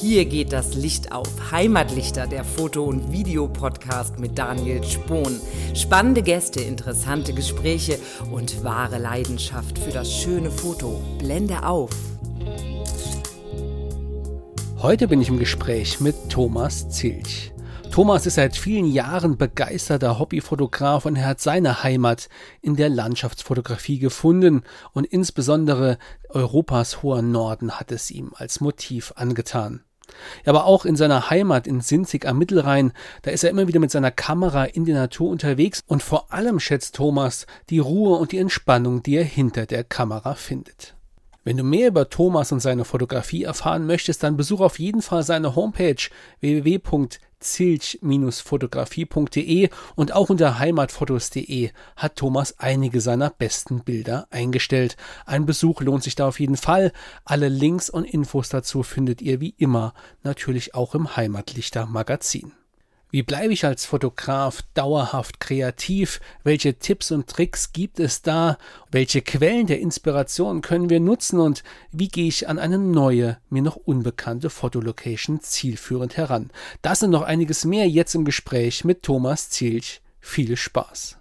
Hier geht das Licht auf. Heimatlichter, der Foto- und Videopodcast mit Daniel Spohn. Spannende Gäste, interessante Gespräche und wahre Leidenschaft für das schöne Foto. Blende auf. Heute bin ich im Gespräch mit Thomas Zilch. Thomas ist seit vielen Jahren begeisterter Hobbyfotograf und er hat seine Heimat in der Landschaftsfotografie gefunden und insbesondere Europas hoher Norden hat es ihm als Motiv angetan. Aber auch in seiner Heimat in Sinzig am Mittelrhein, da ist er immer wieder mit seiner Kamera in der Natur unterwegs und vor allem schätzt Thomas die Ruhe und die Entspannung, die er hinter der Kamera findet. Wenn du mehr über Thomas und seine Fotografie erfahren möchtest, dann besuch auf jeden Fall seine Homepage www.zilch-fotografie.de und auch unter heimatfotos.de hat Thomas einige seiner besten Bilder eingestellt. Ein Besuch lohnt sich da auf jeden Fall. Alle Links und Infos dazu findet ihr wie immer natürlich auch im Heimatlichter Magazin. Wie bleibe ich als Fotograf dauerhaft kreativ? Welche Tipps und Tricks gibt es da? Welche Quellen der Inspiration können wir nutzen? Und wie gehe ich an eine neue, mir noch unbekannte Fotolocation zielführend heran? Das und noch einiges mehr jetzt im Gespräch mit Thomas Zielch. Viel Spaß!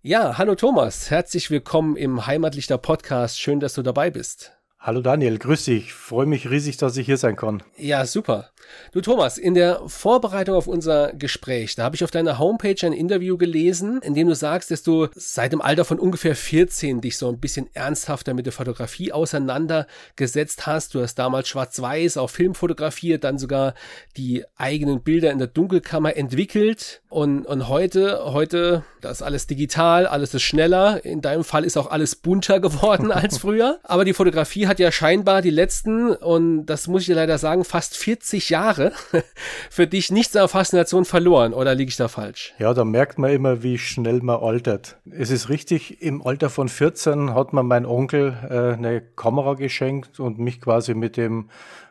Ja, hallo Thomas, herzlich willkommen im Heimatlichter Podcast. Schön, dass du dabei bist. Hallo Daniel, grüß dich. Freue mich riesig, dass ich hier sein kann. Ja, super. Du Thomas, in der Vorbereitung auf unser Gespräch, da habe ich auf deiner Homepage ein Interview gelesen, in dem du sagst, dass du seit dem Alter von ungefähr 14 dich so ein bisschen ernsthafter mit der Fotografie auseinandergesetzt hast. Du hast damals schwarz-weiß auf Film fotografiert, dann sogar die eigenen Bilder in der Dunkelkammer entwickelt und, und heute, heute, das ist alles digital, alles ist schneller. In deinem Fall ist auch alles bunter geworden als früher. Aber die Fotografie hat ja scheinbar die letzten, und das muss ich leider sagen, fast 40 Jahre für dich nicht seiner Faszination verloren. Oder liege ich da falsch? Ja, da merkt man immer, wie schnell man altert. Es ist richtig, im Alter von 14 hat mir mein Onkel äh, eine Kamera geschenkt und mich quasi mit dem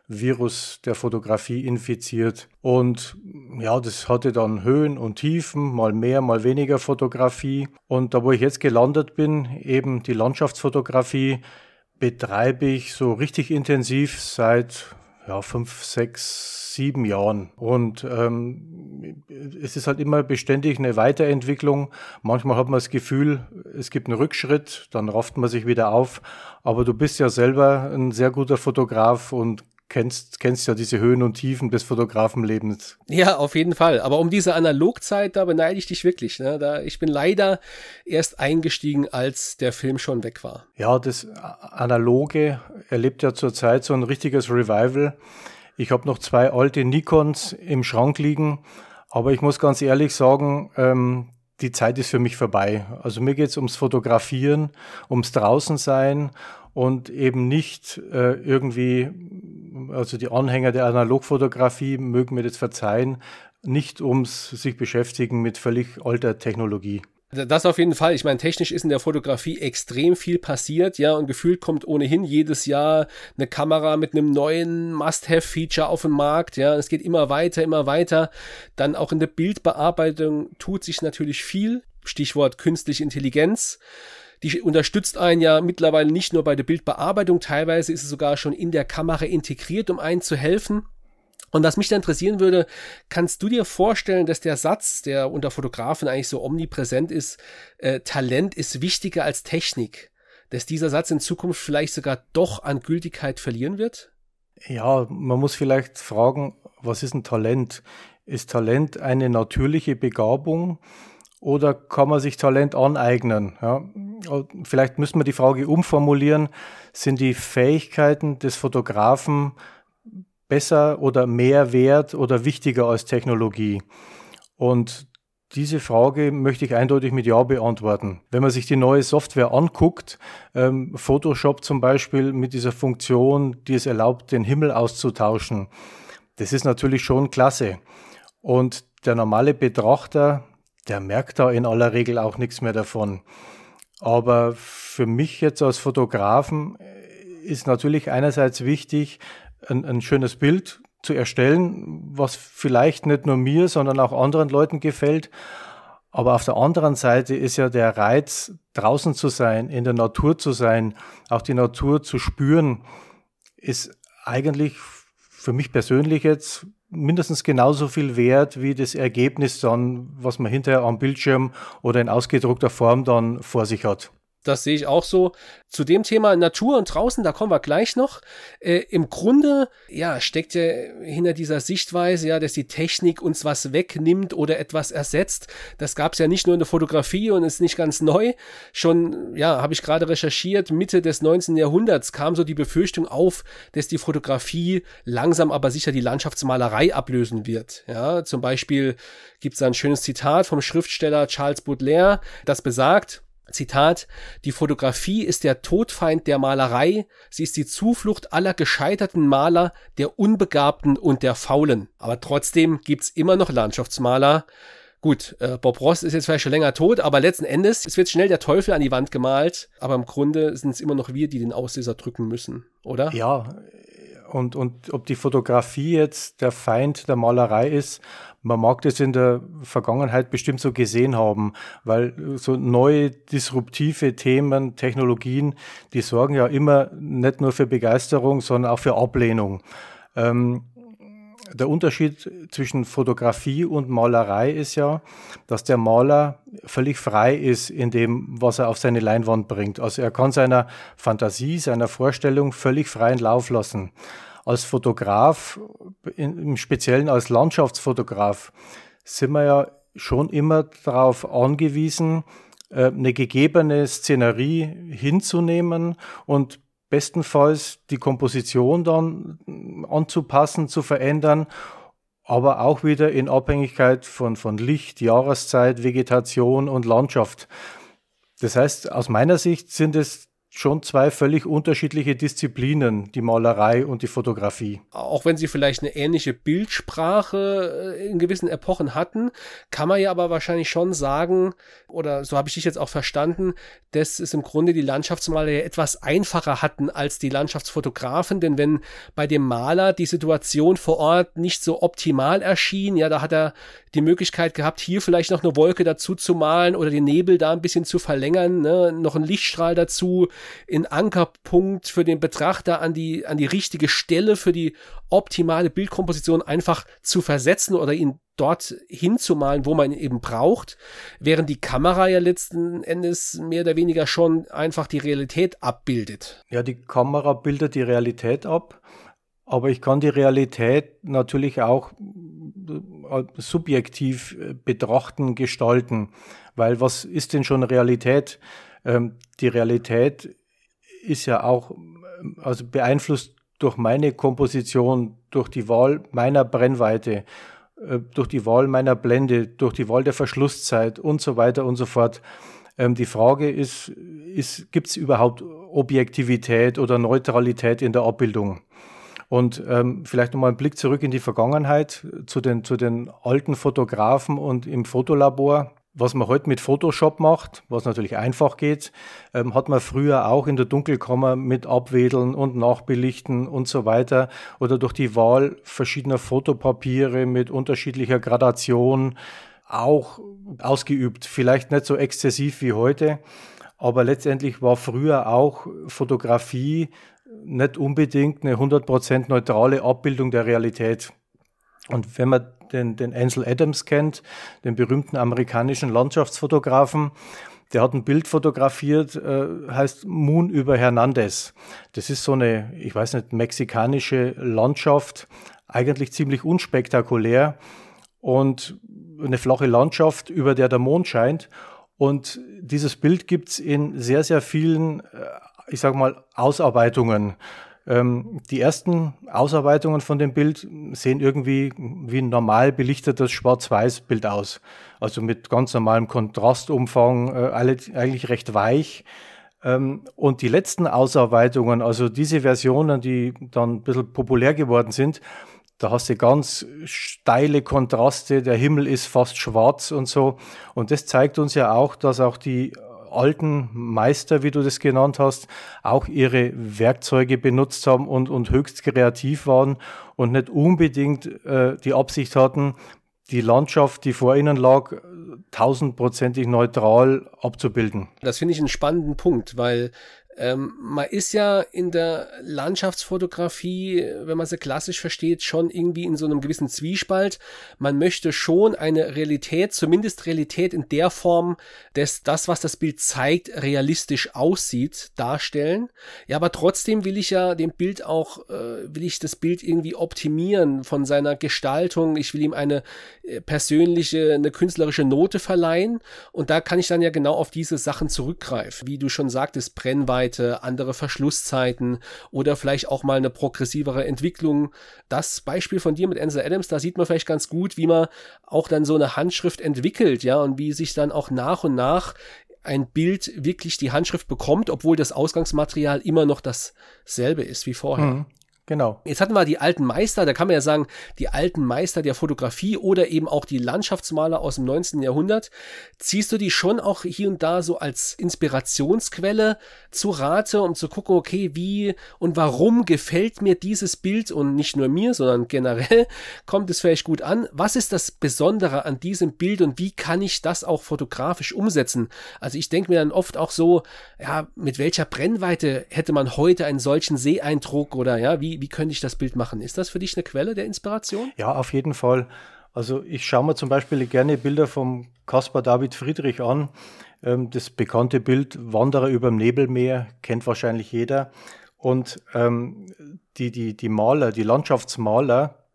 Virus der Fotografie infiziert. Und ja, das hatte dann Höhen und Tiefen, mal mehr, mal weniger Fotografie. Und da, wo ich jetzt gelandet bin, eben die Landschaftsfotografie, betreibe ich so richtig intensiv seit ja, fünf, sechs, sieben Jahren. Und ähm, es ist halt immer beständig eine Weiterentwicklung. Manchmal hat man das Gefühl, es gibt einen Rückschritt, dann rafft man sich wieder auf. Aber du bist ja selber ein sehr guter Fotograf und kennst, kennst ja diese Höhen und Tiefen des Fotografenlebens. Ja, auf jeden Fall. Aber um diese Analogzeit, da beneide ich dich wirklich. Ne? Da, ich bin leider erst eingestiegen, als der Film schon weg war. Ja, das Analoge erlebt ja zurzeit so ein richtiges Revival. Ich habe noch zwei alte Nikons im Schrank liegen, aber ich muss ganz ehrlich sagen, ähm, die Zeit ist für mich vorbei. Also mir geht es ums Fotografieren, ums Draußensein und eben nicht äh, irgendwie, also die Anhänger der Analogfotografie mögen mir das verzeihen, nicht ums sich beschäftigen mit völlig alter Technologie. Das auf jeden Fall. Ich meine, technisch ist in der Fotografie extrem viel passiert, ja, und gefühlt kommt ohnehin jedes Jahr eine Kamera mit einem neuen Must-Have-Feature auf den Markt, ja. Es geht immer weiter, immer weiter. Dann auch in der Bildbearbeitung tut sich natürlich viel. Stichwort künstliche Intelligenz. Die unterstützt einen ja mittlerweile nicht nur bei der Bildbearbeitung, teilweise ist es sogar schon in der Kamera integriert, um einen zu helfen. Und was mich da interessieren würde, kannst du dir vorstellen, dass der Satz, der unter Fotografen eigentlich so omnipräsent ist, äh, Talent ist wichtiger als Technik, dass dieser Satz in Zukunft vielleicht sogar doch an Gültigkeit verlieren wird? Ja, man muss vielleicht fragen, was ist ein Talent? Ist Talent eine natürliche Begabung oder kann man sich Talent aneignen? Ja, vielleicht müssen wir die Frage umformulieren, sind die Fähigkeiten des Fotografen besser oder mehr wert oder wichtiger als Technologie? Und diese Frage möchte ich eindeutig mit Ja beantworten. Wenn man sich die neue Software anguckt, ähm, Photoshop zum Beispiel mit dieser Funktion, die es erlaubt, den Himmel auszutauschen, das ist natürlich schon klasse. Und der normale Betrachter, der merkt da in aller Regel auch nichts mehr davon. Aber für mich jetzt als Fotografen ist natürlich einerseits wichtig, ein, ein schönes Bild zu erstellen, was vielleicht nicht nur mir, sondern auch anderen Leuten gefällt. Aber auf der anderen Seite ist ja der Reiz, draußen zu sein, in der Natur zu sein, auch die Natur zu spüren, ist eigentlich für mich persönlich jetzt mindestens genauso viel wert wie das Ergebnis dann, was man hinterher am Bildschirm oder in ausgedruckter Form dann vor sich hat. Das sehe ich auch so. Zu dem Thema Natur und draußen, da kommen wir gleich noch. Äh, Im Grunde, ja, steckt ja hinter dieser Sichtweise, ja, dass die Technik uns was wegnimmt oder etwas ersetzt. Das gab es ja nicht nur in der Fotografie und ist nicht ganz neu. Schon, ja, habe ich gerade recherchiert, Mitte des 19. Jahrhunderts kam so die Befürchtung auf, dass die Fotografie langsam aber sicher die Landschaftsmalerei ablösen wird. Ja, zum Beispiel gibt es ein schönes Zitat vom Schriftsteller Charles Baudelaire, das besagt, Zitat, die Fotografie ist der Todfeind der Malerei, sie ist die Zuflucht aller gescheiterten Maler, der Unbegabten und der Faulen. Aber trotzdem gibt's immer noch Landschaftsmaler. Gut, äh, Bob Ross ist jetzt vielleicht schon länger tot, aber letzten Endes, es wird schnell der Teufel an die Wand gemalt, aber im Grunde sind es immer noch wir, die den Auslöser drücken müssen, oder? Ja, und, und ob die Fotografie jetzt der Feind der Malerei ist, man mag das in der Vergangenheit bestimmt so gesehen haben, weil so neue disruptive Themen, Technologien, die sorgen ja immer nicht nur für Begeisterung, sondern auch für Ablehnung. Ähm, der Unterschied zwischen Fotografie und Malerei ist ja, dass der Maler völlig frei ist in dem, was er auf seine Leinwand bringt. Also er kann seiner Fantasie, seiner Vorstellung völlig freien Lauf lassen als Fotograf, im Speziellen als Landschaftsfotograf, sind wir ja schon immer darauf angewiesen, äh, eine gegebene Szenerie hinzunehmen und bestenfalls die Komposition dann anzupassen, zu verändern, aber auch wieder in Abhängigkeit von, von Licht, Jahreszeit, Vegetation und Landschaft. Das heißt, aus meiner Sicht sind es schon zwei völlig unterschiedliche Disziplinen, die Malerei und die Fotografie. Auch wenn sie vielleicht eine ähnliche Bildsprache äh, in gewissen Epochen hatten, kann man ja aber wahrscheinlich schon sagen, oder so habe ich dich jetzt auch verstanden, dass es im Grunde die Landschaftsmaler ja etwas einfacher hatten als die Landschaftsfotografen, denn wenn bei dem Maler die Situation vor Ort nicht so optimal erschien, ja, da hat er die Möglichkeit gehabt, hier vielleicht noch eine Wolke dazu zu malen oder den Nebel da ein bisschen zu verlängern, ne? noch einen Lichtstrahl dazu, in Ankerpunkt für den Betrachter an die, an die richtige Stelle für die optimale Bildkomposition einfach zu versetzen oder ihn dort hinzumalen, wo man ihn eben braucht, während die Kamera ja letzten Endes mehr oder weniger schon einfach die Realität abbildet. Ja, die Kamera bildet die Realität ab, aber ich kann die Realität natürlich auch äh, subjektiv äh, betrachten, gestalten, weil was ist denn schon Realität? Ähm, die Realität ist ja auch also beeinflusst durch meine Komposition, durch die Wahl meiner Brennweite, äh, durch die Wahl meiner Blende, durch die Wahl der Verschlusszeit und so weiter und so fort. Ähm, die Frage ist, ist gibt es überhaupt Objektivität oder Neutralität in der Abbildung? Und ähm, vielleicht nochmal ein Blick zurück in die Vergangenheit zu den, zu den alten Fotografen und im Fotolabor. Was man heute mit Photoshop macht, was natürlich einfach geht, ähm, hat man früher auch in der Dunkelkammer mit Abwedeln und Nachbelichten und so weiter oder durch die Wahl verschiedener Fotopapiere mit unterschiedlicher Gradation auch ausgeübt. Vielleicht nicht so exzessiv wie heute, aber letztendlich war früher auch Fotografie nicht unbedingt eine 100% neutrale Abbildung der Realität. Und wenn man den, den Ansel Adams kennt, den berühmten amerikanischen Landschaftsfotografen, der hat ein Bild fotografiert, äh, heißt Moon über Hernandez. Das ist so eine, ich weiß nicht, mexikanische Landschaft, eigentlich ziemlich unspektakulär und eine flache Landschaft, über der der Mond scheint. Und dieses Bild gibt's in sehr, sehr vielen, äh, ich sage mal, Ausarbeitungen. Ähm, die ersten Ausarbeitungen von dem Bild sehen irgendwie wie ein normal belichtetes Schwarz-Weiß-Bild aus. Also mit ganz normalem Kontrastumfang, äh, eigentlich recht weich. Ähm, und die letzten Ausarbeitungen, also diese Versionen, die dann ein bisschen populär geworden sind, da hast du ganz steile Kontraste, der Himmel ist fast schwarz und so. Und das zeigt uns ja auch, dass auch die alten Meister, wie du das genannt hast, auch ihre Werkzeuge benutzt haben und, und höchst kreativ waren und nicht unbedingt äh, die Absicht hatten, die Landschaft, die vor ihnen lag, tausendprozentig neutral abzubilden. Das finde ich einen spannenden Punkt, weil Ähm, man ist ja in der Landschaftsfotografie, wenn man sie klassisch versteht, schon irgendwie in so einem gewissen Zwiespalt. Man möchte schon eine Realität, zumindest Realität in der Form, dass das, was das Bild zeigt, realistisch aussieht, darstellen. Ja, aber trotzdem will ich ja dem Bild auch, äh, will ich das Bild irgendwie optimieren von seiner Gestaltung. Ich will ihm eine äh, persönliche, eine künstlerische Note verleihen. Und da kann ich dann ja genau auf diese Sachen zurückgreifen. Wie du schon sagtest, Brennweite, Reichweite, andere Verschlusszeiten oder vielleicht auch mal eine progressivere Entwicklung. Das Beispiel von dir mit Ansel Adams, da sieht man vielleicht ganz gut, wie man auch dann so eine Handschrift entwickelt, ja, und wie sich dann auch nach und nach ein Bild wirklich die Handschrift bekommt, obwohl das Ausgangsmaterial immer noch dasselbe ist wie vorher. Mhm. Genau. Jetzt hatten wir die alten Meister, da kann man ja sagen, die alten Meister der Fotografie oder eben auch die Landschaftsmaler aus dem 19. Jahrhundert. Ziehst du die schon auch hier und da so als Inspirationsquelle zu Rate, um zu gucken, okay, wie und warum gefällt mir dieses Bild und nicht nur mir, sondern generell kommt es vielleicht gut an? Was ist das Besondere an diesem Bild und wie kann ich das auch fotografisch umsetzen? Also ich denke mir dann oft auch so, ja, mit welcher Brennweite hätte man heute einen solchen Seeeindruck oder ja, wie wie, könnte ich das Bild machen? Ist das für dich eine Quelle der Inspiration? Ja, auf jeden Fall. Also ich schaue mir zum Beispiel gerne Bilder vom Caspar David Friedrich an. Ähm, das bekannte Bild Wanderer über dem Nebelmeer kennt wahrscheinlich jeder. Und ähm, die, die, die Maler, die Landschaftsmaler,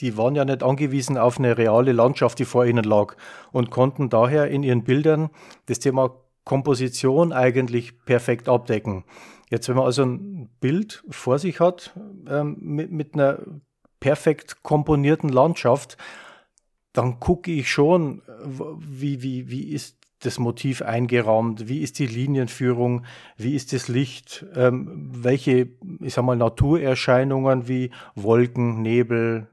die waren ja nicht angewiesen auf eine reale Landschaft, die vor ihnen lag und konnten daher in ihren Bildern das Thema Komposition eigentlich perfekt abdecken. Jetzt, wenn man also ein Bild vor sich hat ähm, mit, mit einer perfekt komponierten Landschaft, dann gucke ich schon, wie, wie, wie ist das Motiv eingerahmt, wie ist die Linienführung, wie ist das Licht, ähm, welche, ich sag mal, Naturerscheinungen wie Wolken, Nebel,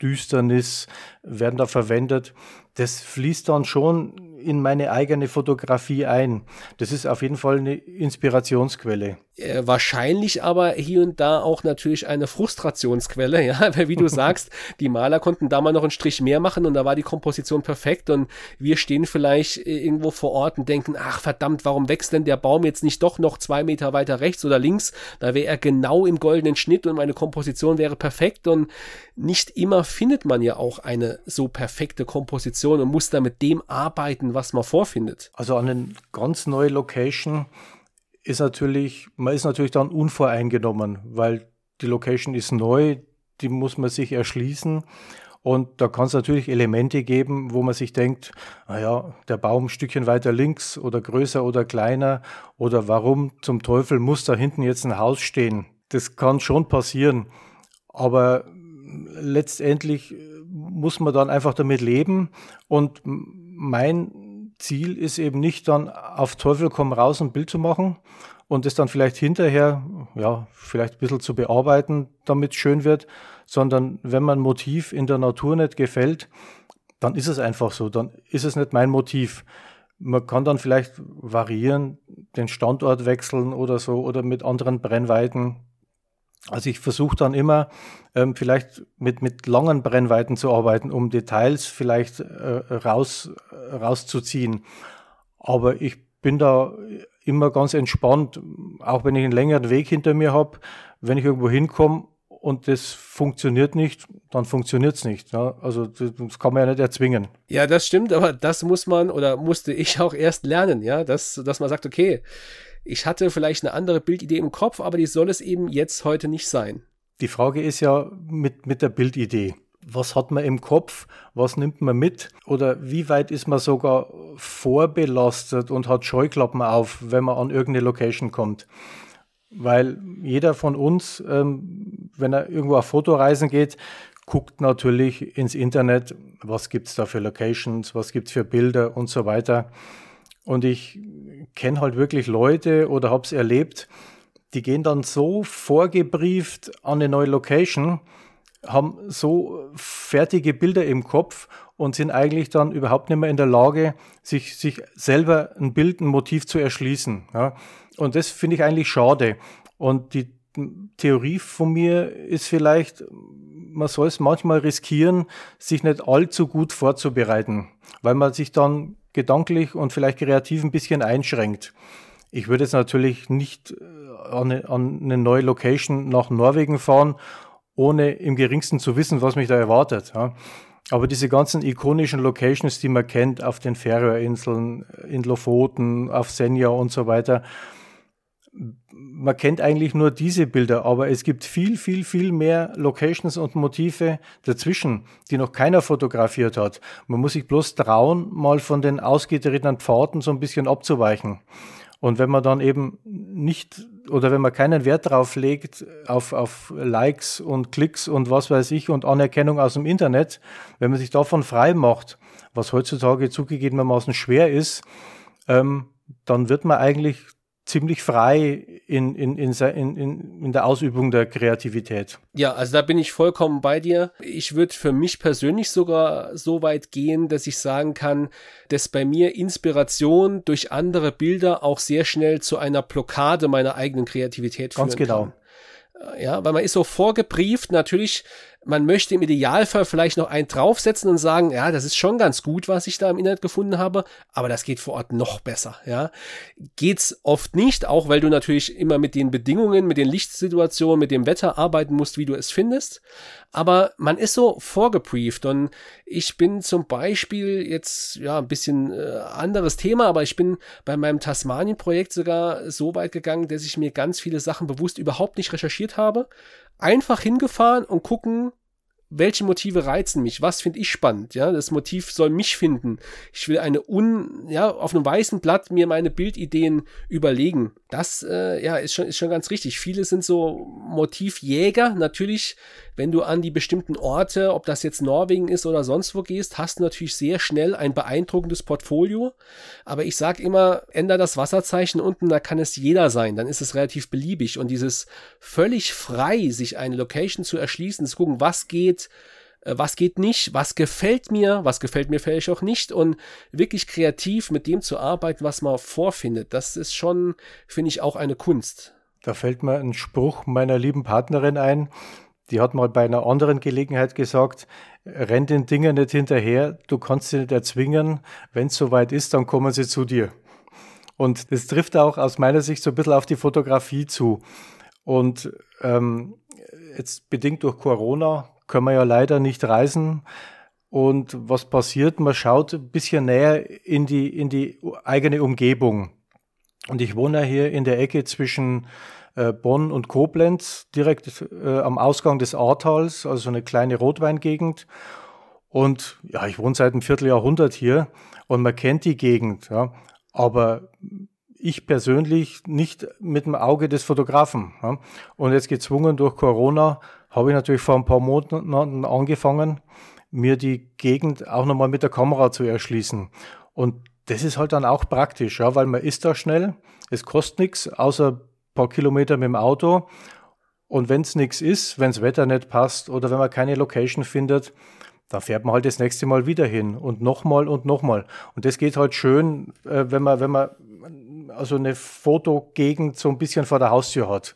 Düsternis werden da verwendet. Das fließt dann schon in meine eigene Fotografie ein. Das ist auf jeden Fall eine Inspirationsquelle. Äh, wahrscheinlich aber hier und da auch natürlich eine Frustrationsquelle, ja, weil wie du sagst, die Maler konnten da mal noch einen Strich mehr machen und da war die Komposition perfekt und wir stehen vielleicht äh, irgendwo vor Ort und denken, ach verdammt, warum wächst denn der Baum jetzt nicht doch noch zwei Meter weiter rechts oder links? Da wäre er genau im goldenen Schnitt und meine Komposition wäre perfekt und nicht immer findet man ja auch eine so perfekte Komposition und muss da mit dem arbeiten, was man vorfindet. Also an eine ganz neue Location ist natürlich, man ist natürlich dann unvoreingenommen, weil die Location ist neu, die muss man sich erschließen. Und da kann es natürlich Elemente geben, wo man sich denkt, naja, der Baum ein Stückchen weiter links oder größer oder kleiner oder warum zum Teufel muss da hinten jetzt ein Haus stehen. Das kann schon passieren. Aber letztendlich muss man dann einfach damit leben. Und mein Ziel ist eben nicht dann auf Teufel komm raus ein Bild zu machen und es dann vielleicht hinterher, ja, vielleicht ein bisschen zu bearbeiten, damit es schön wird, sondern wenn man Motiv in der Natur nicht gefällt, dann ist es einfach so, dann ist es nicht mein Motiv. Man kann dann vielleicht variieren, den Standort wechseln oder so oder mit anderen Brennweiten also ich versuche dann immer ähm, vielleicht mit, mit langen Brennweiten zu arbeiten, um Details vielleicht äh, raus, rauszuziehen. Aber ich bin da immer ganz entspannt, auch wenn ich einen längeren Weg hinter mir habe. Wenn ich irgendwo hinkomme und das funktioniert nicht, dann funktioniert es nicht. Ja? Also das kann man ja nicht erzwingen. Ja, das stimmt, aber das muss man oder musste ich auch erst lernen, ja, dass, dass man sagt, okay, ich hatte vielleicht eine andere Bildidee im Kopf, aber die soll es eben jetzt heute nicht sein. Die Frage ist ja mit, mit der Bildidee. Was hat man im Kopf? Was nimmt man mit? Oder wie weit ist man sogar vorbelastet und hat Scheuklappen auf, wenn man an irgendeine Location kommt? Weil jeder von uns, ähm, wenn er irgendwo auf Fotoreisen geht, guckt natürlich ins Internet, was gibt es da für Locations, was gibt es für Bilder und so weiter. Und ich kenne halt wirklich Leute oder habe es erlebt, die gehen dann so vorgebrieft an eine neue Location, haben so fertige Bilder im Kopf und sind eigentlich dann überhaupt nicht mehr in der Lage, sich, sich selber ein Bild, ein Motiv zu erschließen. Ja. Und das finde ich eigentlich schade. Und die Theorie von mir ist vielleicht, man soll es manchmal riskieren, sich nicht allzu gut vorzubereiten, weil man sich dann gedanklich und vielleicht kreativ ein bisschen einschränkt. Ich würde jetzt natürlich nicht äh, an eine, an eine neue Location nach Norwegen fahren, ohne im geringsten zu wissen, was mich da erwartet. Ja. Aber diese ganzen ikonischen Locations, die man kennt, auf den Färöerinseln, in Lofoten, auf Senja und so weiter, man kennt eigentlich nur diese Bilder, aber es gibt viel, viel, viel mehr Locations und Motive dazwischen, die noch keiner fotografiert hat. Man muss sich bloß trauen, mal von den ausgetretenen Pfaden so ein bisschen abzuweichen. Und wenn man dann eben nicht oder wenn man keinen Wert darauf legt, auf, auf Likes und Klicks und was weiß ich und Anerkennung aus dem Internet, wenn man sich davon frei macht, was heutzutage zugegebenermaßen schwer ist, ähm, dann wird man eigentlich ziemlich frei in, in, in, in, in der Ausübung der Kreativität. Ja, also da bin ich vollkommen bei dir. Ich würde für mich persönlich sogar so weit gehen, dass ich sagen kann, dass bei mir Inspiration durch andere Bilder auch sehr schnell zu einer Blockade meiner eigenen Kreativität führen Ganz genau. Kann. Ja, weil man ist so vorgebrieft, natürlich man möchte im Idealfall vielleicht noch einen draufsetzen und sagen, ja, das ist schon ganz gut, was ich da im Internet gefunden habe, aber das geht vor Ort noch besser, ja. Geht's oft nicht, auch weil du natürlich immer mit den Bedingungen, mit den Lichtsituationen, mit dem Wetter arbeiten musst, wie du es findest. Aber man ist so vorgebrieft und ich bin zum Beispiel jetzt, ja, ein bisschen äh, anderes Thema, aber ich bin bei meinem Tasmanien-Projekt sogar so weit gegangen, dass ich mir ganz viele Sachen bewusst überhaupt nicht recherchiert habe, einfach hingefahren und gucken, welche Motive reizen mich? Was finde ich spannend? Ja, das Motiv soll mich finden. Ich will eine un, ja, auf einem weißen Blatt mir meine Bildideen überlegen. Das, äh, ja, ist schon, ist schon ganz richtig. Viele sind so Motivjäger. Natürlich, wenn du an die bestimmten Orte, ob das jetzt Norwegen ist oder sonst wo gehst, hast du natürlich sehr schnell ein beeindruckendes Portfolio. Aber ich sag immer, änder das Wasserzeichen unten, da kann es jeder sein. Dann ist es relativ beliebig. Und dieses völlig frei, sich eine Location zu erschließen, zu gucken, was geht, äh, was geht nicht, was gefällt mir, was gefällt mir vielleicht auch nicht und wirklich kreativ mit dem zu arbeiten, was man vorfindet, das ist schon, finde ich, auch eine Kunst. Da fällt mir ein Spruch meiner lieben Partnerin ein, die hat mal bei einer anderen Gelegenheit gesagt, renn den Dingen nicht hinterher, du kannst sie nicht erzwingen, wenn es soweit ist, dann kommen sie zu dir. Und das trifft auch aus meiner Sicht so ein bisschen auf die Fotografie zu. Und ähm, jetzt bedingt durch Corona können wir ja leider nicht reisen. Und was passiert? Man schaut ein bisschen näher in die, in die eigene Umgebung. Und ich wohne hier in der Ecke zwischen äh, Bonn und Koblenz, direkt äh, am Ausgang des Ahrtals, also eine kleine Rotweingegend. Und ja, ich wohne seit einem Vierteljahrhundert hier und man kennt die Gegend. Ja. Aber ich persönlich nicht mit dem Auge des Fotografen. Ja. Und jetzt gezwungen durch Corona habe ich natürlich vor ein paar Monaten angefangen, mir die Gegend auch nochmal mit der Kamera zu erschließen. Und das ist halt dann auch praktisch, ja, weil man ist da schnell, es kostet nichts, außer ein paar Kilometer mit dem Auto. Und wenn es nichts ist, wenn das Wetter nicht passt oder wenn man keine Location findet, dann fährt man halt das nächste Mal wieder hin und nochmal und nochmal. Und das geht halt schön, äh, wenn man, wenn man also eine Fotogegend so ein bisschen vor der Haustür hat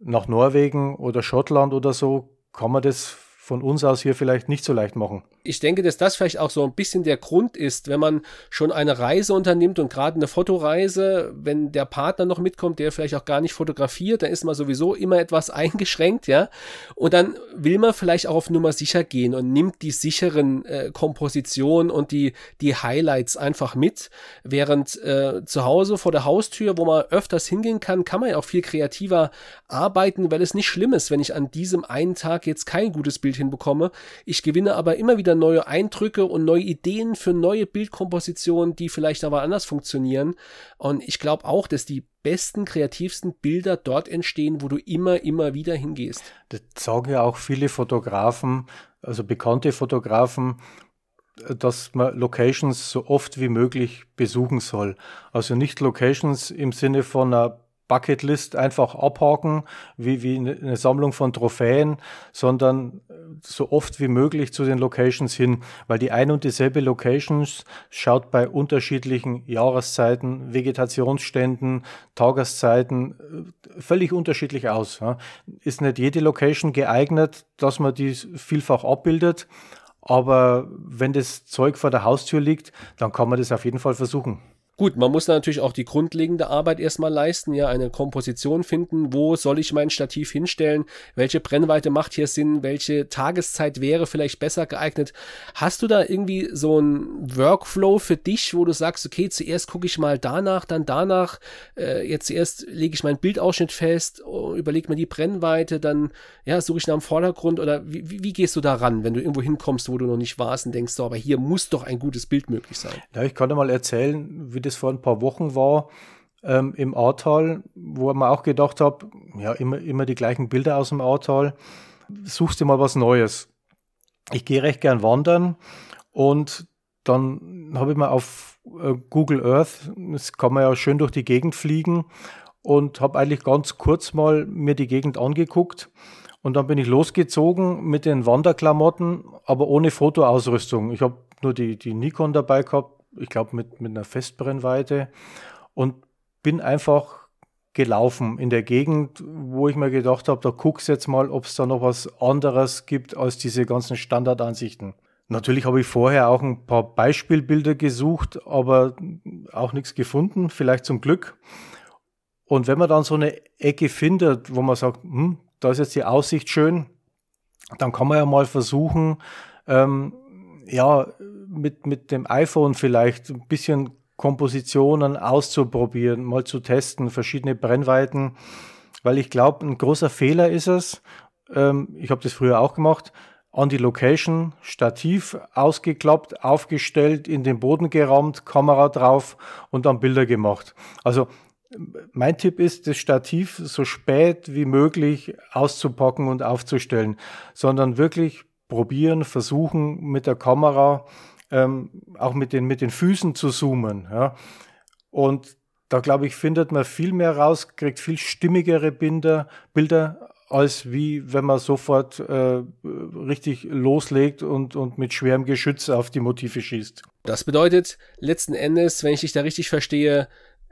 nach Norwegen oder Schottland oder so kann man das von uns aus hier vielleicht nicht so leicht machen ich denke, dass das vielleicht auch so ein bisschen der Grund ist, wenn man schon eine Reise unternimmt und gerade eine Fotoreise, wenn der Partner noch mitkommt, der vielleicht auch gar nicht fotografiert, dann ist man sowieso immer etwas eingeschränkt, ja. Und dann will man vielleicht auch auf Nummer sicher gehen und nimmt die sicheren äh, Kompositionen und die, die Highlights einfach mit, während äh, zu Hause vor der Haustür, wo man öfters hingehen kann, kann man ja auch viel kreativer arbeiten, weil es nicht schlimm ist, wenn ich an diesem einen Tag jetzt kein gutes Bild hinbekomme. Ich gewinne aber immer wieder wieder neue Eindrücke und neue Ideen für neue Bildkompositionen, die vielleicht aber anders funktionieren. Und ich glaube auch, dass die besten, kreativsten Bilder dort entstehen, wo du immer, immer wieder hingehst. Das sagen ja auch viele Fotografen, also bekannte Fotografen, dass man Locations so oft wie möglich besuchen soll. Also nicht Locations im Sinne von einer Bucketlist einfach abhaken, wie, wie eine Sammlung von Trophäen, sondern so oft wie möglich zu den Locations hin, weil die ein und dieselbe Locations schaut bei unterschiedlichen Jahreszeiten, Vegetationsständen, Tageszeiten äh, völlig unterschiedlich aus. Ist nicht jede Location geeignet, dass man die vielfach abbildet, aber wenn das Zeug vor der Haustür liegt, dann kann man das auf jeden Fall versuchen. Gut, man muss natürlich auch die grundlegende Arbeit erstmal leisten, ja, eine Komposition finden, wo soll ich mein Stativ hinstellen, welche Brennweite macht hier Sinn, welche Tageszeit wäre vielleicht besser geeignet. Hast du da irgendwie so ein Workflow für dich, wo du sagst, okay, zuerst gucke ich mal danach, dann danach, äh, jetzt zuerst lege ich meinen Bildausschnitt fest, oh, überlege mir die Brennweite, dann ja, suche ich nach dem Vordergrund oder wie, wie, gehst du da ran, wenn du irgendwo hinkommst, wo du noch nicht warst und denkst, so, aber hier muss doch ein gutes Bild möglich sein? Ja, ich dir mal erzählen, wie das das vor ein paar Wochen war, ähm, im Ahrtal, wo man auch gedacht habe, ja, immer, immer die gleichen Bilder aus dem Ahrtal, suchst du mal was Neues. Ich gehe recht gern wandern und dann habe ich mal auf äh, Google Earth, das kann man ja schön durch die Gegend fliegen und habe eigentlich ganz kurz mal mir die Gegend angeguckt und dann bin ich losgezogen mit den Wanderklamotten, aber ohne Fotoausrüstung. Ich habe nur die, die Nikon dabei gehabt, ich glaube mit, mit einer Festbrennweite und bin einfach gelaufen in der Gegend, wo ich mir gedacht habe, da guck's jetzt mal, ob es da noch was anderes gibt als diese ganzen Standardansichten. Natürlich habe ich vorher auch ein paar Beispielbilder gesucht, aber auch nichts gefunden, vielleicht zum Glück. Und wenn man dann so eine Ecke findet, wo man sagt, hm, da ist jetzt die Aussicht schön, dann kann man ja mal versuchen, ähm, ja, mit, mit dem iPhone vielleicht ein bisschen Kompositionen auszuprobieren, mal zu testen, verschiedene Brennweiten, weil ich glaube, ein großer Fehler ist es, ähm, ich habe das früher auch gemacht, an die Location, Stativ ausgeklappt, aufgestellt, in den Boden gerammt, Kamera drauf und dann Bilder gemacht. Also mein Tipp ist, das Stativ so spät wie möglich auszupacken und aufzustellen, sondern wirklich probieren, versuchen mit der Kamera ähm, auch mit den, mit den Füßen zu zoomen. Ja. Und da glaube ich, findet man viel mehr raus, kriegt viel stimmigere Bilder, Bilder als wie wenn man sofort äh, richtig loslegt und, und mit schwerem Geschütz auf die Motive schießt. Das bedeutet letzten Endes, wenn ich dich da richtig verstehe,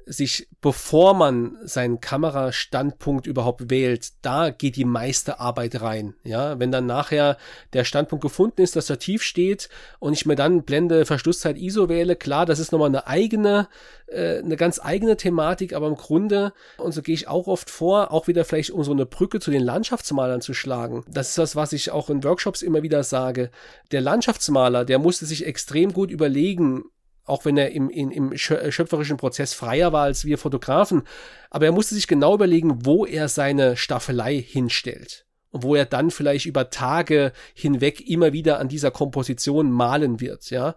sich, bevor man seinen Kamerastandpunkt überhaupt wählt, da geht die meiste Arbeit rein. Ja, wenn dann nachher der Standpunkt gefunden ist, das Stativ steht und ich mir dann Blende Verschlusszeit ISO wähle, klar, das ist nochmal eine eigene, äh, eine ganz eigene Thematik, aber im Grunde, und so gehe ich auch oft vor, auch wieder vielleicht um so eine Brücke zu den Landschaftsmalern zu schlagen. Das ist das, was ich auch in Workshops immer wieder sage. Der Landschaftsmaler, der musste sich extrem gut überlegen, auch wenn er im, in, im schöpferischen Prozess freier war als wir Fotografen. Aber er musste sich genau überlegen, wo er seine Staffelei hinstellt wo er dann vielleicht über Tage hinweg immer wieder an dieser Komposition malen wird, ja.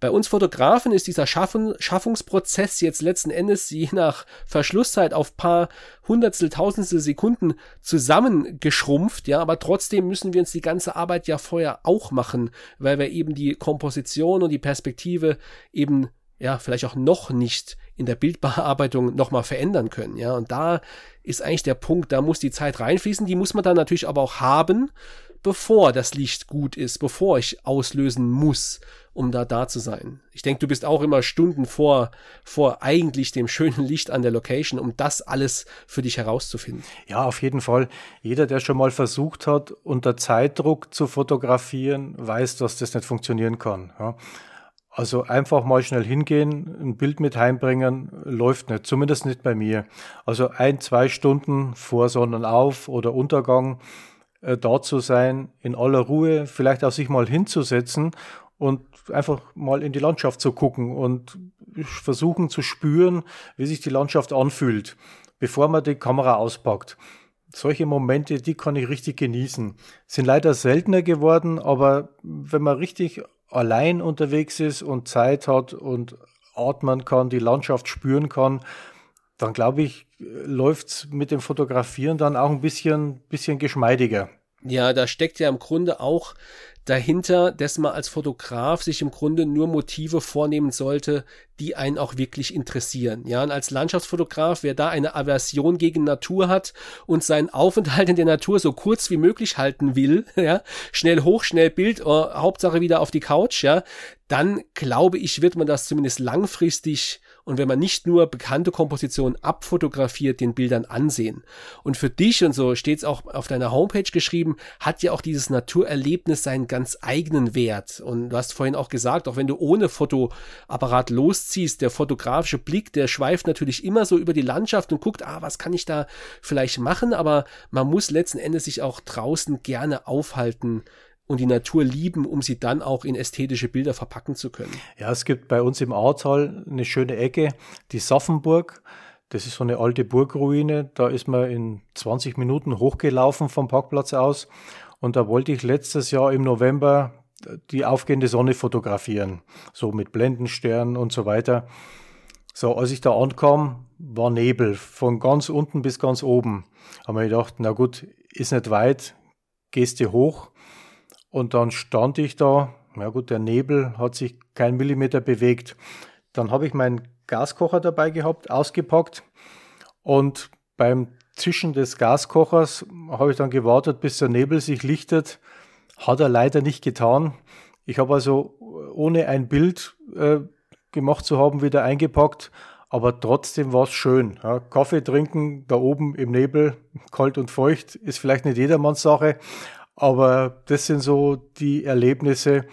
Bei uns Fotografen ist dieser Schaffen, Schaffungsprozess jetzt letzten Endes je nach Verschlusszeit auf paar Hundertstel, Tausendstel Sekunden zusammengeschrumpft, ja, aber trotzdem müssen wir uns die ganze Arbeit ja vorher auch machen, weil wir eben die Komposition und die Perspektive eben ja, vielleicht auch noch nicht in der Bildbearbeitung nochmal verändern können, ja. Und da ist eigentlich der Punkt, da muss die Zeit reinfließen, die muss man dann natürlich aber auch haben, bevor das Licht gut ist, bevor ich auslösen muss, um da da zu sein. Ich denke, du bist auch immer Stunden vor, vor eigentlich dem schönen Licht an der Location, um das alles für dich herauszufinden. Ja, auf jeden Fall. Jeder, der schon mal versucht hat, unter Zeitdruck zu fotografieren, weiß, dass das nicht funktionieren kann. Ja. Also einfach mal schnell hingehen, ein Bild mit heimbringen, läuft nicht, zumindest nicht bei mir. Also ein, zwei Stunden vor Sonnenauf oder Untergang äh, dort zu sein, in aller Ruhe, vielleicht auch sich mal hinzusetzen und einfach mal in die Landschaft zu gucken und versuchen zu spüren, wie sich die Landschaft anfühlt, bevor man die Kamera auspackt. Solche Momente, die kann ich richtig genießen. Sind leider seltener geworden, aber wenn man richtig allein unterwegs ist und Zeit hat und atmen kann, die Landschaft spüren kann, dann glaube ich, läuft es mit dem Fotografieren dann auch ein bisschen, bisschen geschmeidiger. Ja, da steckt ja im Grunde auch dahinter, dass man als Fotograf sich im Grunde nur Motive vornehmen sollte, die einen auch wirklich interessieren. Ja, und als Landschaftsfotograf, wer da eine Aversion gegen Natur hat und seinen Aufenthalt in der Natur so kurz wie möglich halten will, ja, schnell hoch, schnell Bild, oh, Hauptsache wieder auf die Couch, ja, dann glaube ich, wird man das zumindest langfristig und wenn man nicht nur bekannte Kompositionen abfotografiert, den Bildern ansehen. Und für dich, und so steht es auch auf deiner Homepage geschrieben, hat ja auch dieses Naturerlebnis seinen ganz eigenen Wert. Und du hast vorhin auch gesagt, auch wenn du ohne Fotoapparat losziehst, der fotografische Blick, der schweift natürlich immer so über die Landschaft und guckt, ah, was kann ich da vielleicht machen, aber man muss letzten Endes sich auch draußen gerne aufhalten und die Natur lieben, um sie dann auch in ästhetische Bilder verpacken zu können. Ja, es gibt bei uns im Ahrtal eine schöne Ecke, die Saffenburg. Das ist so eine alte Burgruine. Da ist man in 20 Minuten hochgelaufen vom Parkplatz aus. Und da wollte ich letztes Jahr im November die aufgehende Sonne fotografieren. So mit Blendensternen und so weiter. So, als ich da ankam, war Nebel von ganz unten bis ganz oben. Haben wir gedacht, na gut, ist nicht weit, gehst du hoch. Und dann stand ich da, ja gut, der Nebel hat sich kein Millimeter bewegt. Dann habe ich meinen Gaskocher dabei gehabt, ausgepackt und beim Zischen des Gaskochers habe ich dann gewartet, bis der Nebel sich lichtet. Hat er leider nicht getan. Ich habe also ohne ein Bild äh, gemacht zu haben wieder eingepackt, aber trotzdem war es schön. Ja, Kaffee trinken da oben im Nebel, kalt und feucht, ist vielleicht nicht jedermanns Sache, aber das sind so die Erlebnisse,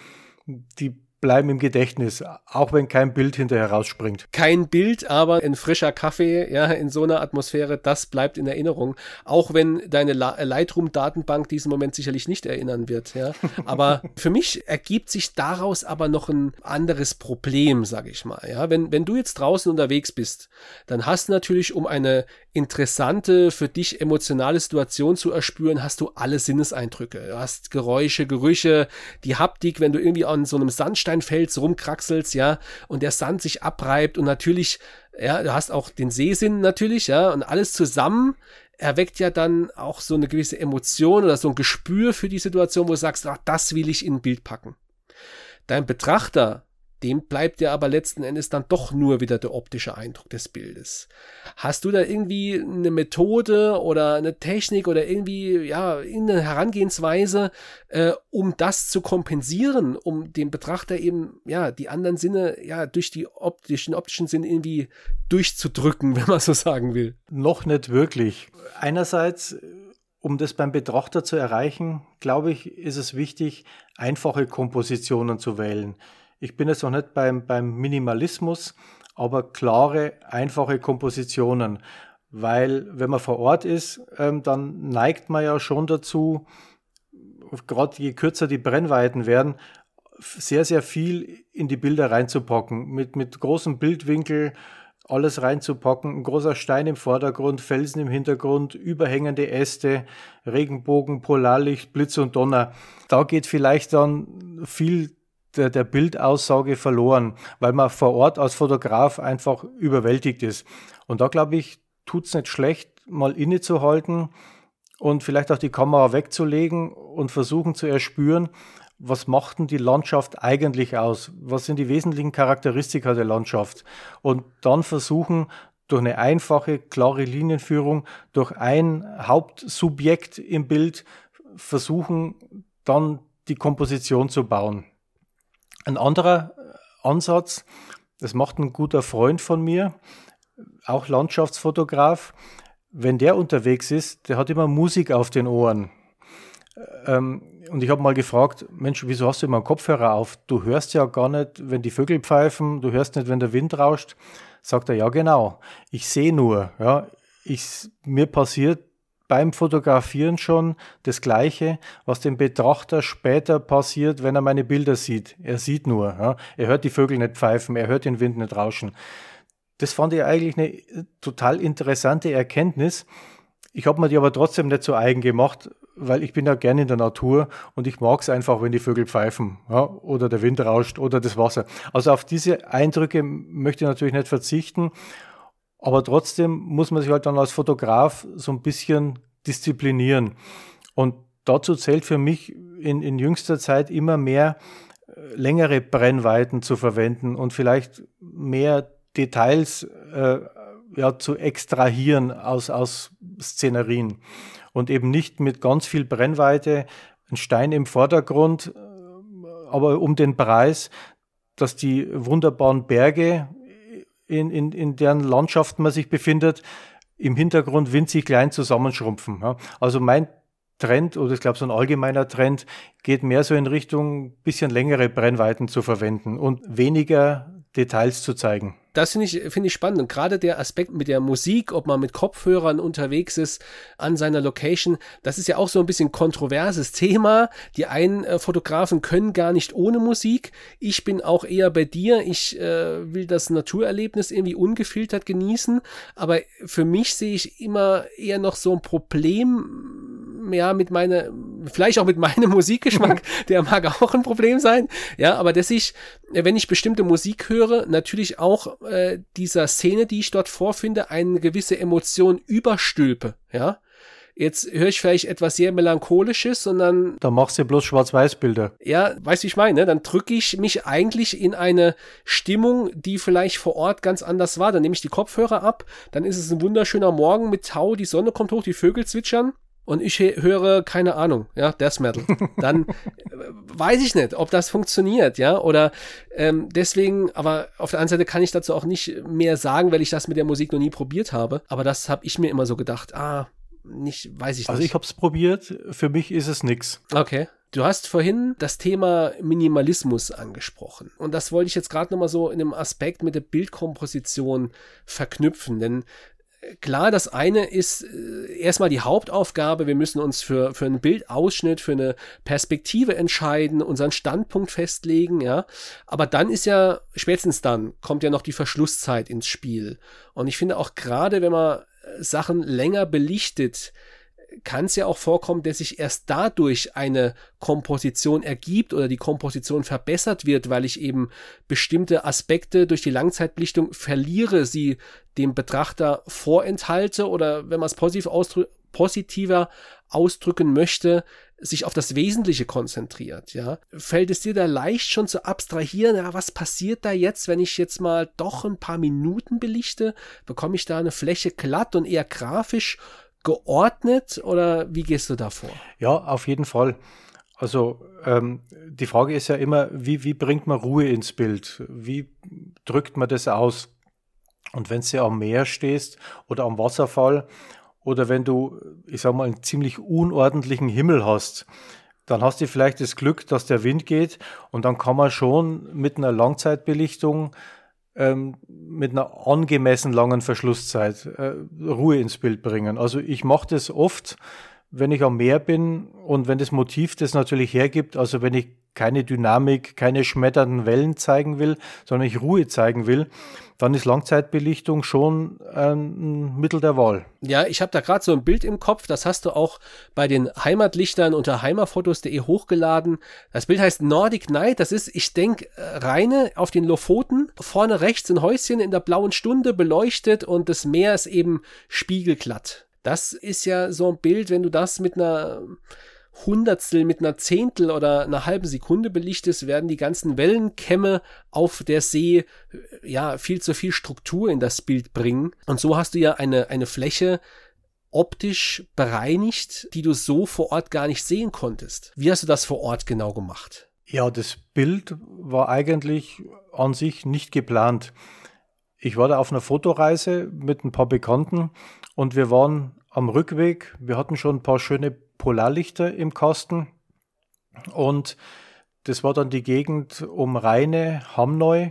die bleiben im Gedächtnis, auch wenn kein Bild hinterher rausspringt. Kein Bild, aber ein frischer Kaffee, ja, in so einer Atmosphäre, das bleibt in Erinnerung. Auch wenn deine Lightroom-Datenbank diesen Moment sicherlich nicht erinnern wird, ja. Aber für mich ergibt sich daraus aber noch ein anderes Problem, sag ich mal, ja. Wenn, wenn du jetzt draußen unterwegs bist, dann hast du natürlich, um eine interessante, für dich emotionale Situation zu erspüren, hast du alle Sinneseindrücke. Du hast Geräusche, Gerüche, die Haptik, wenn du irgendwie an so einem Sandstein Bordsteinfels rumkraxelst, ja, und der Sand sich abreibt und natürlich, ja, du hast auch den Sehsinn natürlich, ja, und alles zusammen erweckt ja dann auch so eine gewisse Emotion oder so ein Gespür für die Situation, wo du sagst, ach, das will ich in ein Bild packen. Dein Betrachter dem bleibt ja aber letzten Endes dann doch nur wieder der optische Eindruck des Bildes. Hast du da irgendwie eine Methode oder eine Technik oder irgendwie, ja, eine Herangehensweise, äh, um das zu kompensieren, um dem Betrachter eben, ja, die anderen Sinne, ja, durch die optischen, optischen Sinne irgendwie durchzudrücken, wenn man so sagen will? Noch nicht wirklich. Einerseits um das beim Betrachter zu erreichen, glaube ich, ist es wichtig, einfache Kompositionen zu wählen. Ich bin jetzt noch nicht beim, beim Minimalismus, aber klare, einfache Kompositionen. Weil wenn man vor Ort ist, ähm, dann neigt man ja schon dazu, gerade je kürzer die Brennweiten werden, sehr, sehr viel in die Bilder reinzupacken. Mit, mit großem Bildwinkel alles reinzupacken. Ein großer Stein im Vordergrund, Felsen im Hintergrund, überhängende Äste, Regenbogen, Polarlicht, Blitz und Donner. Da geht vielleicht dann viel der, der Bildaussage verloren, weil man vor Ort als Fotograf einfach überwältigt ist. Und da glaube ich, tut es nicht schlecht, mal innezuhalten und vielleicht auch die Kamera wegzulegen und versuchen zu erspüren, was macht denn die Landschaft eigentlich aus? Was sind die wesentlichen Charakteristika der Landschaft? Und dann versuchen, durch eine einfache, klare Linienführung, durch ein Hauptsubjekt im Bild, versuchen, dann die Komposition zu bauen. Ein anderer äh, Ansatz, das macht ein guter Freund von mir, auch Landschaftsfotograf. Wenn der unterwegs ist, der hat immer Musik auf den Ohren. Ähm, und ich habe mal gefragt, Mensch, wieso hast du immer einen Kopfhörer auf? Du hörst ja gar nicht, wenn die Vögel pfeifen, du hörst nicht, wenn der Wind rauscht. Sagt er, ja genau, ich sehe nur. Ja, ich, mir passiert beim Fotografieren schon das Gleiche, was dem Betrachter später passiert, wenn er meine Bilder sieht. Er sieht nur. Ja. Er hört die Vögel nicht pfeifen, er hört den Wind nicht rauschen. Das fand ich eigentlich eine total interessante Erkenntnis. Ich habe mir die aber trotzdem nicht so eigen gemacht, weil ich bin ja gerne in der Natur und ich mag es einfach, wenn die Vögel pfeifen ja, oder der Wind rauscht oder das Wasser. Also auf diese Eindrücke möchte ich natürlich nicht verzichten. Aber trotzdem muss man sich halt dann als Fotograf so ein bisschen disziplinieren. Und dazu zählt für mich in, in jüngster Zeit immer mehr äh, längere Brennweiten zu verwenden und vielleicht mehr Details äh, ja, zu extrahieren aus, aus Szenerien und eben nicht mit ganz viel Brennweite, ein Stein im Vordergrund, äh, aber um den Preis, dass die wunderbaren Berge in, in, in deren Landschaften man sich befindet, im Hintergrund winzig klein zusammenschrumpfen. Ja. Also mein Trend oder ich glaube so ein allgemeiner Trend geht mehr so in Richtung bisschen längere Brennweiten zu verwenden und weniger Details zu zeigen das finde ich, finde ich spannend. Und gerade der Aspekt mit der Musik, ob man mit Kopfhörern unterwegs ist an seiner Location, das ist ja auch so ein bisschen kontroverses Thema. Die einen äh, Fotografen können gar nicht ohne Musik. Ich bin auch eher bei dir. Ich äh, will das Naturerlebnis irgendwie ungefiltert genießen. Aber für mich sehe ich immer eher noch so ein Problem, ja, mit meiner, vielleicht auch mit meinem Musikgeschmack. der mag auch ein Problem sein. Ja, aber dass ich, wenn ich bestimmte Musik höre, natürlich auch äh, dieser Szene, die ich dort vorfinde, eine gewisse Emotion überstülpe, ja. Jetzt höre ich vielleicht etwas sehr Melancholisches, sondern. Da machst du bloß Schwarz-Weiß-Bilder. Ja, weißt du, wie ich meine? Dann drücke ich mich eigentlich in eine Stimmung, die vielleicht vor Ort ganz anders war. Dann nehme ich die Kopfhörer ab, dann ist es ein wunderschöner Morgen mit Tau, die Sonne kommt hoch, die Vögel zwitschern und ich höre, keine Ahnung, ja, Death Metal, dann äh, weiß ich nicht, ob das funktioniert, ja, oder ähm, deswegen, aber auf der anderen Seite kann ich dazu auch nicht mehr sagen, weil ich das mit der Musik noch nie probiert habe, aber das habe ich mir immer so gedacht, ah, nicht, weiß ich also nicht. Also ich habe es probiert, für mich ist es nix. Okay. Du hast vorhin das Thema Minimalismus angesprochen. Und das wollte ich jetzt gerade nochmal so in einem Aspekt mit der Bildkomposition verknüpfen. Denn klar, das eine ist äh, erstmal die Hauptaufgabe. Wir müssen uns für, für einen Bildausschnitt, für eine Perspektive entscheiden, unseren Standpunkt festlegen, ja. Aber dann ist ja, spätestens dann, kommt ja noch die Verschlusszeit ins Spiel. Und ich finde auch gerade, wenn man Sachen länger belichtet, kann es ja auch vorkommen, dass sich erst dadurch eine Komposition ergibt oder die Komposition verbessert wird, weil ich eben bestimmte Aspekte durch die Langzeitbelichtung verliere, sie dem Betrachter vorenthalte oder wenn man es positiv ausdrü positiver ausdrücken möchte, sich auf das Wesentliche konzentriert, ja. Fällt es dir da leicht schon zu abstrahieren, ja, was passiert da jetzt, wenn ich jetzt mal doch ein paar Minuten belichte? Bekomme ich da eine Fläche glatt und eher grafisch geordnet oder wie gehst du da vor? Ja, auf jeden Fall. Also ähm, die Frage ist ja immer, wie, wie bringt man Ruhe ins Bild? Wie drückt man das aus? Und wenn du am Meer stehst oder am Wasserfall oder wenn du, ich sag mal, einen ziemlich unordentlichen Himmel hast, dann hast du vielleicht das Glück, dass der Wind geht und dann kann man schon mit einer Langzeitbelichtung ähm, mit einer angemessen langen Verschlusszeit äh, Ruhe ins Bild bringen. Also ich mache das oft, wenn ich am Meer bin und wenn das Motiv das natürlich hergibt, also wenn ich keine Dynamik, keine schmetternden Wellen zeigen will, sondern ich Ruhe zeigen will, dann ist Langzeitbelichtung schon ein Mittel der Wahl. Ja, ich habe da gerade so ein Bild im Kopf, das hast du auch bei den Heimatlichtern unter heimatfotos.de hochgeladen. Das Bild heißt Nordic Night, das ist, ich denke, reine auf den Lofoten, vorne rechts ein Häuschen in der blauen Stunde beleuchtet und das Meer ist eben spiegelglatt. Das ist ja so ein Bild, wenn du das mit einer Hundertstel mit einer Zehntel oder einer halben Sekunde belichtest, werden die ganzen Wellenkämme auf der See äh, ja viel zu viel Struktur in das Bild bringen. Und so hast du ja eine, eine Fläche optisch bereinigt, die du so vor Ort gar nicht sehen konntest. Wie hast du das vor Ort genau gemacht? Ja, das Bild war eigentlich an sich nicht geplant. Ich war da auf einer Fotoreise mit ein paar Bekannten und wir waren am Rückweg. Wir hatten schon ein paar schöne Polarlichter im Kasten. Und das war dann die Gegend um Rheine, Hamneu.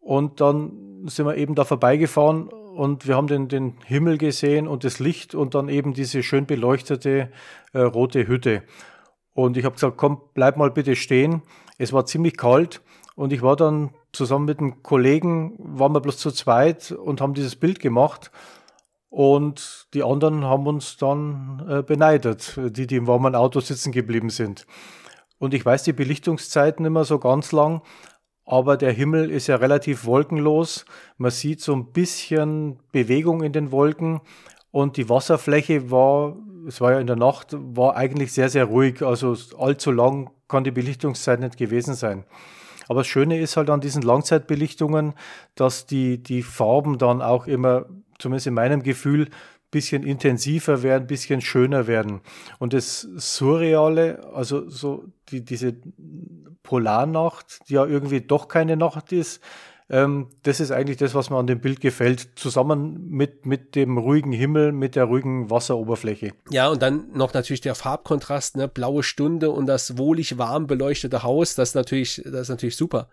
Und dann sind wir eben da vorbeigefahren und wir haben den, den Himmel gesehen und das Licht und dann eben diese schön beleuchtete äh, rote Hütte. Und ich habe gesagt, komm, bleib mal bitte stehen. Es war ziemlich kalt und ich war dann zusammen mit einem Kollegen, waren wir bloß zu zweit und haben dieses Bild gemacht. Und die anderen haben uns dann äh, beneidet, die, die im warmen Auto sitzen geblieben sind. Und ich weiß die Belichtungszeiten immer so ganz lang, aber der Himmel ist ja relativ wolkenlos. Man sieht so ein bisschen Bewegung in den Wolken und die Wasserfläche war, es war ja in der Nacht, war eigentlich sehr, sehr ruhig. Also allzu lang kann die Belichtungszeit nicht gewesen sein. Aber das Schöne ist halt an diesen Langzeitbelichtungen, dass die, die Farben dann auch immer zumindest in meinem Gefühl, ein bisschen intensiver werden, ein bisschen schöner werden. Und das Surreale, also so die, diese Polarnacht, die ja irgendwie doch keine Nacht ist, Ähm, das ist eigentlich das, was mir an dem Bild gefällt, zusammen mit, mit dem ruhigen Himmel, mit der ruhigen Wasseroberfläche. Ja, und dann noch natürlich der Farbkontrast, ne? blaue Stunde und das wohlig warm beleuchtete Haus, das ist natürlich, das ist natürlich super.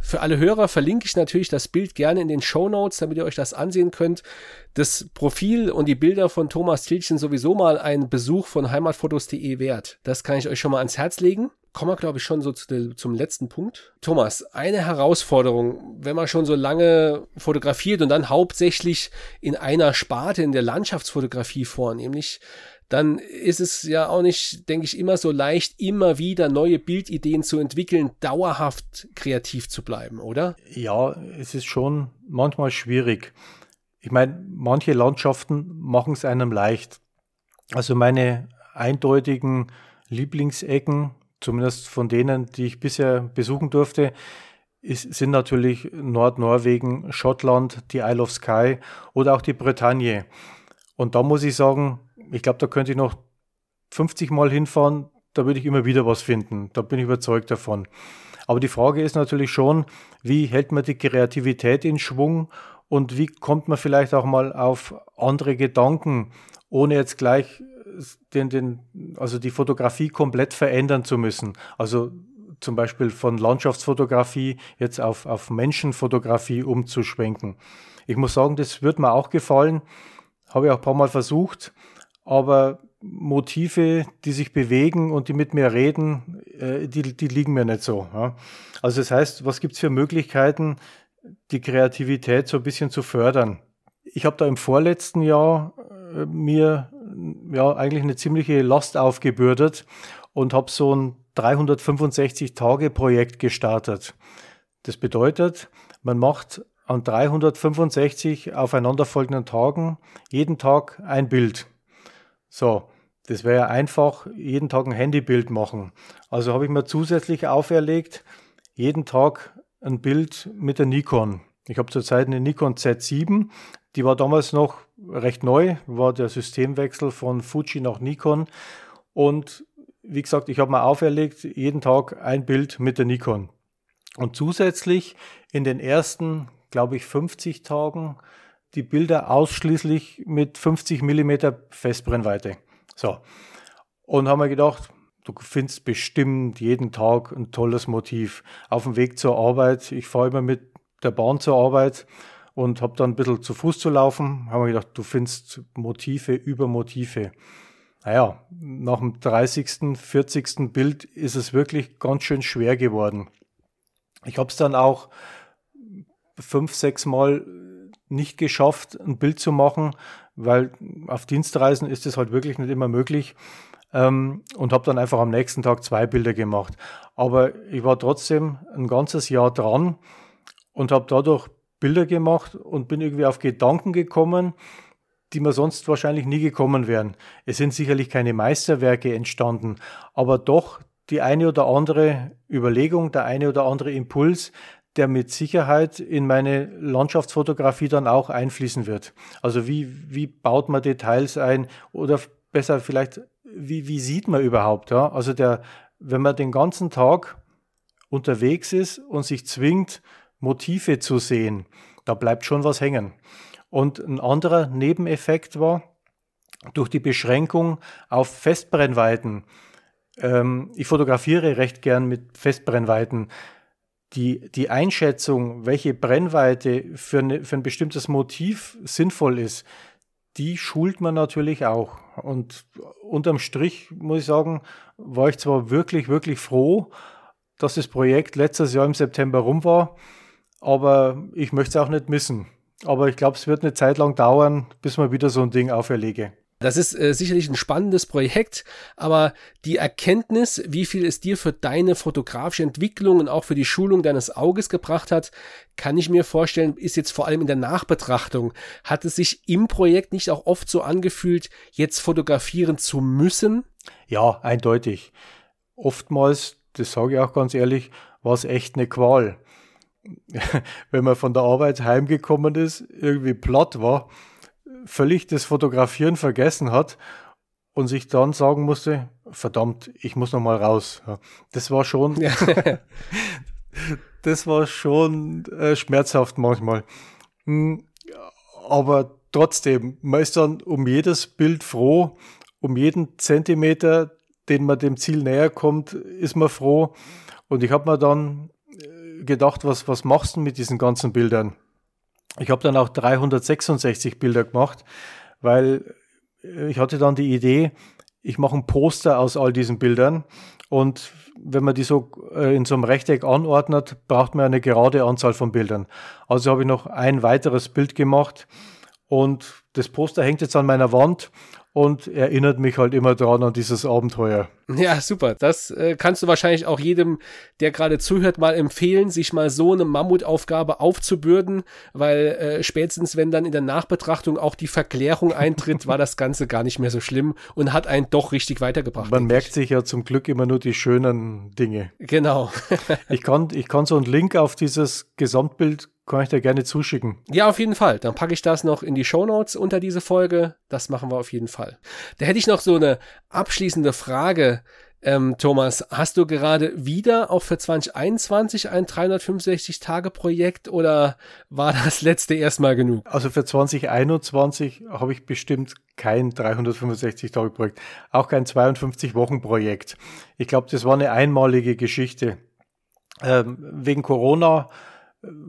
Für alle Hörer verlinke ich natürlich das Bild gerne in den Show Notes, damit ihr euch das ansehen könnt. Das Profil und die Bilder von Thomas Tilchen sowieso mal ein Besuch von heimatfotos.de wert. Das kann ich euch schon mal ans Herz legen kommen wir, glaube ich, schon so zu, zum letzten Punkt. Thomas, eine Herausforderung, wenn man schon so lange fotografiert und dann hauptsächlich in einer Sparte in der Landschaftsfotografie vornehmlich, dann ist es ja auch nicht, denke ich, immer so leicht, immer wieder neue Bildideen zu entwickeln, dauerhaft kreativ zu bleiben, oder? Ja, es ist schon manchmal schwierig. Ich meine, manche Landschaften machen es einem leicht. Also meine eindeutigen Lieblingsecken zumindest von denen, die ich bisher besuchen durfte, ist, sind natürlich Nordnorwegen, Schottland, die Isle of Skye oder auch die Bretagne. Und da muss ich sagen, ich glaube, da könnte ich noch 50 Mal hinfahren, da würde ich immer wieder was finden. Da bin ich überzeugt davon. Aber die Frage ist natürlich schon, wie hält man die Kreativität in Schwung und wie kommt man vielleicht auch mal auf andere Gedanken, ohne jetzt gleich den, den, also die Fotografie komplett verändern zu müssen. Also zum Beispiel von Landschaftsfotografie jetzt auf, auf Menschenfotografie umzuschwenken. Ich muss sagen, das wird mir auch gefallen. Habe ich auch ein paar Mal versucht. Aber Motive, die sich bewegen und die mit mir reden, äh, die, die liegen mir nicht so. Also das heißt, was gibt es für Möglichkeiten, die Kreativität so ein bisschen zu fördern? Ich habe da im vorletzten Jahr äh, mir ja eigentlich eine ziemliche Last aufgebürdet und habe so ein 365-Tage-Projekt gestartet. Das bedeutet, man macht an 365 aufeinanderfolgenden Tagen jeden Tag ein Bild. So, das wäre ja einfach, jeden Tag ein Handybild machen. Also habe ich mir zusätzlich auferlegt, jeden Tag ein Bild mit der Nikon. Ich habe zurzeit eine Nikon Z7, die war damals noch recht neu, war der Systemwechsel von Fuji nach Nikon. Und wie gesagt, ich habe mir auferlegt, jeden Tag ein Bild mit der Nikon. Und zusätzlich in den ersten, glaube ich, 50 Tagen die Bilder ausschließlich mit 50 mm Festbrennweite. So. Und haben wir gedacht, du findest bestimmt jeden Tag ein tolles Motiv. Auf dem Weg zur Arbeit, ich fahre immer mit der Bahn zur Arbeit und habe dann ein bisschen zu Fuß zu laufen. Haben wir gedacht, du findest Motive über Motive. Naja, nach dem 30., 40. Bild ist es wirklich ganz schön schwer geworden. Ich habe es dann auch fünf, sechs Mal nicht geschafft, ein Bild zu machen, weil auf Dienstreisen ist es halt wirklich nicht immer möglich. Ähm, und habe dann einfach am nächsten Tag zwei Bilder gemacht. Aber ich war trotzdem ein ganzes Jahr dran und habe dadurch Bilder gemacht und bin irgendwie auf Gedanken gekommen, die mir sonst wahrscheinlich nie gekommen wären. Es sind sicherlich keine Meisterwerke entstanden, aber doch die eine oder andere Überlegung, der eine oder andere Impuls, der mit Sicherheit in meine Landschaftsfotografie dann auch einfließen wird. Also wie, wie baut man Details ein oder besser vielleicht, wie, wie sieht man überhaupt? Ja? Also der, wenn man den ganzen Tag unterwegs ist und sich zwingt, Motive zu sehen, da bleibt schon was hängen. Und ein anderer Nebeneffekt war, durch die Beschränkung auf Festbrennweiten, ähm, ich fotografiere recht gern mit Festbrennweiten, die, die Einschätzung, welche Brennweite für, eine, für ein bestimmtes Motiv sinnvoll ist, die schult man natürlich auch. Und unterm Strich muss ich sagen, war ich zwar wirklich, wirklich froh, dass das Projekt letztes Jahr im September rum war, aber ich möchte es auch nicht missen. Aber ich glaube, es wird eine Zeit lang dauern, bis man wieder so ein Ding auferlege. Das ist äh, sicherlich ein spannendes Projekt, aber die Erkenntnis, wie viel es dir für deine fotografische Entwicklung und auch für die Schulung deines Auges gebracht hat, kann ich mir vorstellen, ist jetzt vor allem in der Nachbetrachtung. Hat es sich im Projekt nicht auch oft so angefühlt, jetzt fotografieren zu müssen? Ja, eindeutig. Oftmals, das sage ich auch ganz ehrlich, war es echt eine Qual. wenn man von der Arbeit heimgekommen ist, irgendwie platt war, völlig das Fotografieren vergessen hat und sich dann sagen musste, verdammt, ich muss noch mal raus. Das war schon, das war schon äh, schmerzhaft manchmal. Hm, aber trotzdem, man ist dann um jedes Bild froh, um jeden Zentimeter, den man dem Ziel näher kommt, ist man froh. Und ich habe mir dann gedacht, was, was machst du mit diesen ganzen Bildern? Ich habe dann auch 366 Bilder gemacht, weil äh, ich hatte dann die Idee, ich mache ein Poster aus all diesen Bildern und wenn man die so äh, in so einem Rechteck anordnet, braucht man eine gerade Anzahl von Bildern. Also habe ich noch ein weiteres Bild gemacht und das Poster hängt jetzt an meiner Wand und erinnert mich halt immer dran an dieses Abenteuer. Ja, super. Das äh, kannst du wahrscheinlich auch jedem, der gerade zuhört, mal empfehlen, sich mal so eine Mammutaufgabe aufzubürden, weil äh, spätestens, wenn dann in der Nachbetrachtung auch die Verklärung eintritt, war das Ganze gar nicht mehr so schlimm und hat einen doch richtig weitergebracht. Man merkt sich ja zum Glück immer nur die schönen Dinge. Genau. ich, kann, ich kann so einen Link auf dieses Gesamtbild kann ich dir gerne zuschicken. Ja, auf jeden Fall. Dann packe ich das noch in die Show Notes unter diese Folge. Das machen wir auf jeden Fall. Da hätte ich noch so eine abschließende Frage. Ähm, Thomas, hast du gerade wieder auch für 2021 ein 365-Tage-Projekt oder war das letzte erstmal genug? Also für 2021 habe ich bestimmt kein 365-Tage-Projekt, auch kein 52-Wochen-Projekt. Ich glaube, das war eine einmalige Geschichte. Ähm, wegen Corona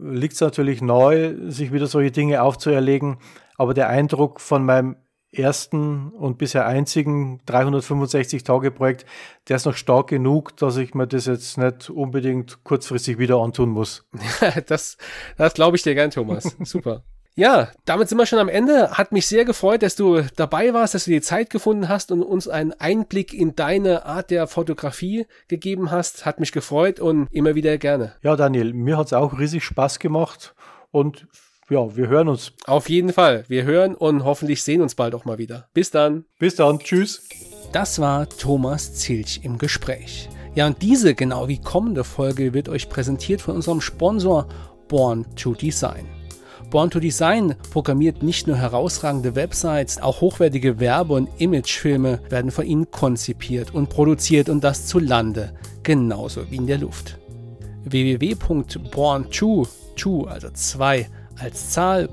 liegt es natürlich neu, sich wieder solche Dinge aufzuerlegen. Aber der Eindruck von meinem ersten und bisher einzigen 365-Tage-Projekt, der ist noch stark genug, dass ich mir das jetzt nicht unbedingt kurzfristig wieder antun muss. das das glaube ich dir gern, Thomas. Super. Ja, damit sind wir schon am Ende. Hat mich sehr gefreut, dass du dabei warst, dass du die Zeit gefunden hast und uns einen Einblick in deine Art der Fotografie gegeben hast. Hat mich gefreut und immer wieder gerne. Ja, Daniel, mir hat es auch riesig Spaß gemacht und ja, wir hören uns. Auf jeden Fall. Wir hören und hoffentlich sehen uns bald auch mal wieder. Bis dann. Bis dann. Tschüss. Das war Thomas Zilch im Gespräch. Ja, und diese, genau wie kommende Folge, wird euch präsentiert von unserem Sponsor Born to Design. Born to Design programmiert nicht nur herausragende Websites, auch hochwertige Werbe- und Imagefilme werden von ihnen konzipiert und produziert und das zu Lande, genauso wie in der Luft. www.born2, also 2 als Zahl,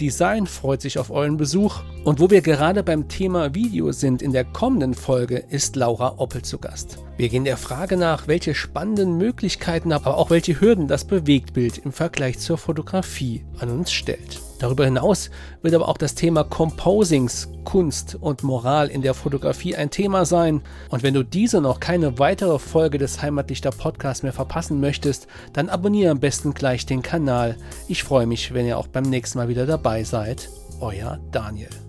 Design freut sich auf euren Besuch. Und wo wir gerade beim Thema Video sind, in der kommenden Folge ist Laura Oppel zu Gast. Wir gehen der Frage nach, welche spannenden Möglichkeiten, aber auch welche Hürden das Bewegtbild im Vergleich zur Fotografie an uns stellt. Darüber hinaus wird aber auch das Thema Composings, Kunst und Moral in der Fotografie ein Thema sein. Und wenn du diese noch keine weitere Folge des Heimatlichter Podcasts mehr verpassen möchtest, dann abonniere am besten gleich den Kanal. Ich freue mich, wenn ihr auch beim nächsten Mal wieder dabei seid. Euer Daniel.